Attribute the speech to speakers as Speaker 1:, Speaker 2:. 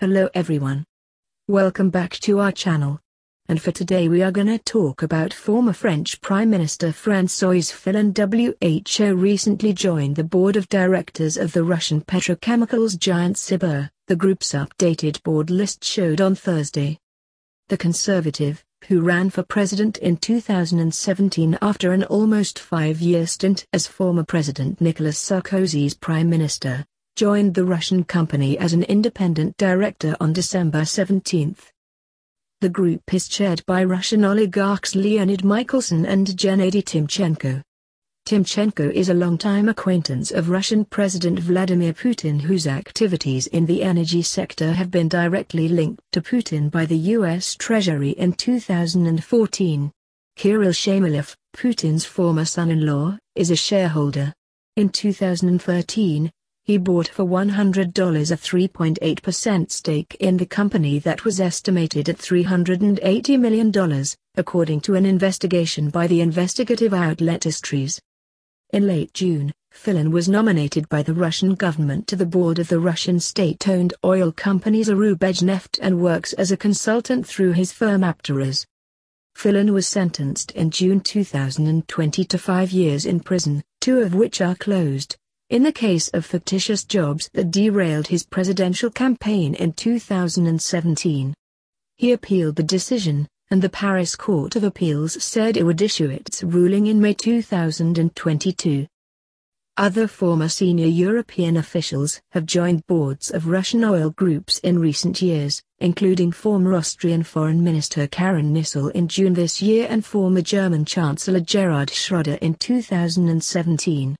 Speaker 1: Hello everyone. Welcome back to our channel. And for today we are gonna talk about former French Prime Minister François Fillon WHO recently joined the board of directors of the Russian petrochemicals giant Sibur, the group's updated board list showed on Thursday. The conservative, who ran for president in 2017 after an almost five-year stint as former President Nicolas Sarkozy's prime minister, joined the Russian company as an independent director on December 17. The group is chaired by Russian oligarchs Leonid Mikhelson and Gennady Timchenko. Timchenko is a longtime acquaintance of Russian President Vladimir Putin whose activities in the energy sector have been directly linked to Putin by the U.S. Treasury in 2014. Kirill Shamalov, Putin's former son-in-law, is a shareholder. In 2013, he bought for $100 a 3.8% stake in the company that was estimated at $380 million, according to an investigation by the investigative outlet IStories. In late June, Fillon was nominated by the Russian government to the board of the Russian state-owned oil company Zarubezhneft and works as a consultant through his firm Apteras. Fillon was sentenced in June 2020 to five years in prison, two of which are closed in the case of fictitious jobs that derailed his presidential campaign in 2017. He appealed the decision, and the Paris Court of Appeals said it would issue its ruling in May 2022. Other former senior European officials have joined boards of Russian oil groups in recent years, including former Austrian Foreign Minister Karin Kneissl in June this year and former German Chancellor Gerhard Schroder in 2017.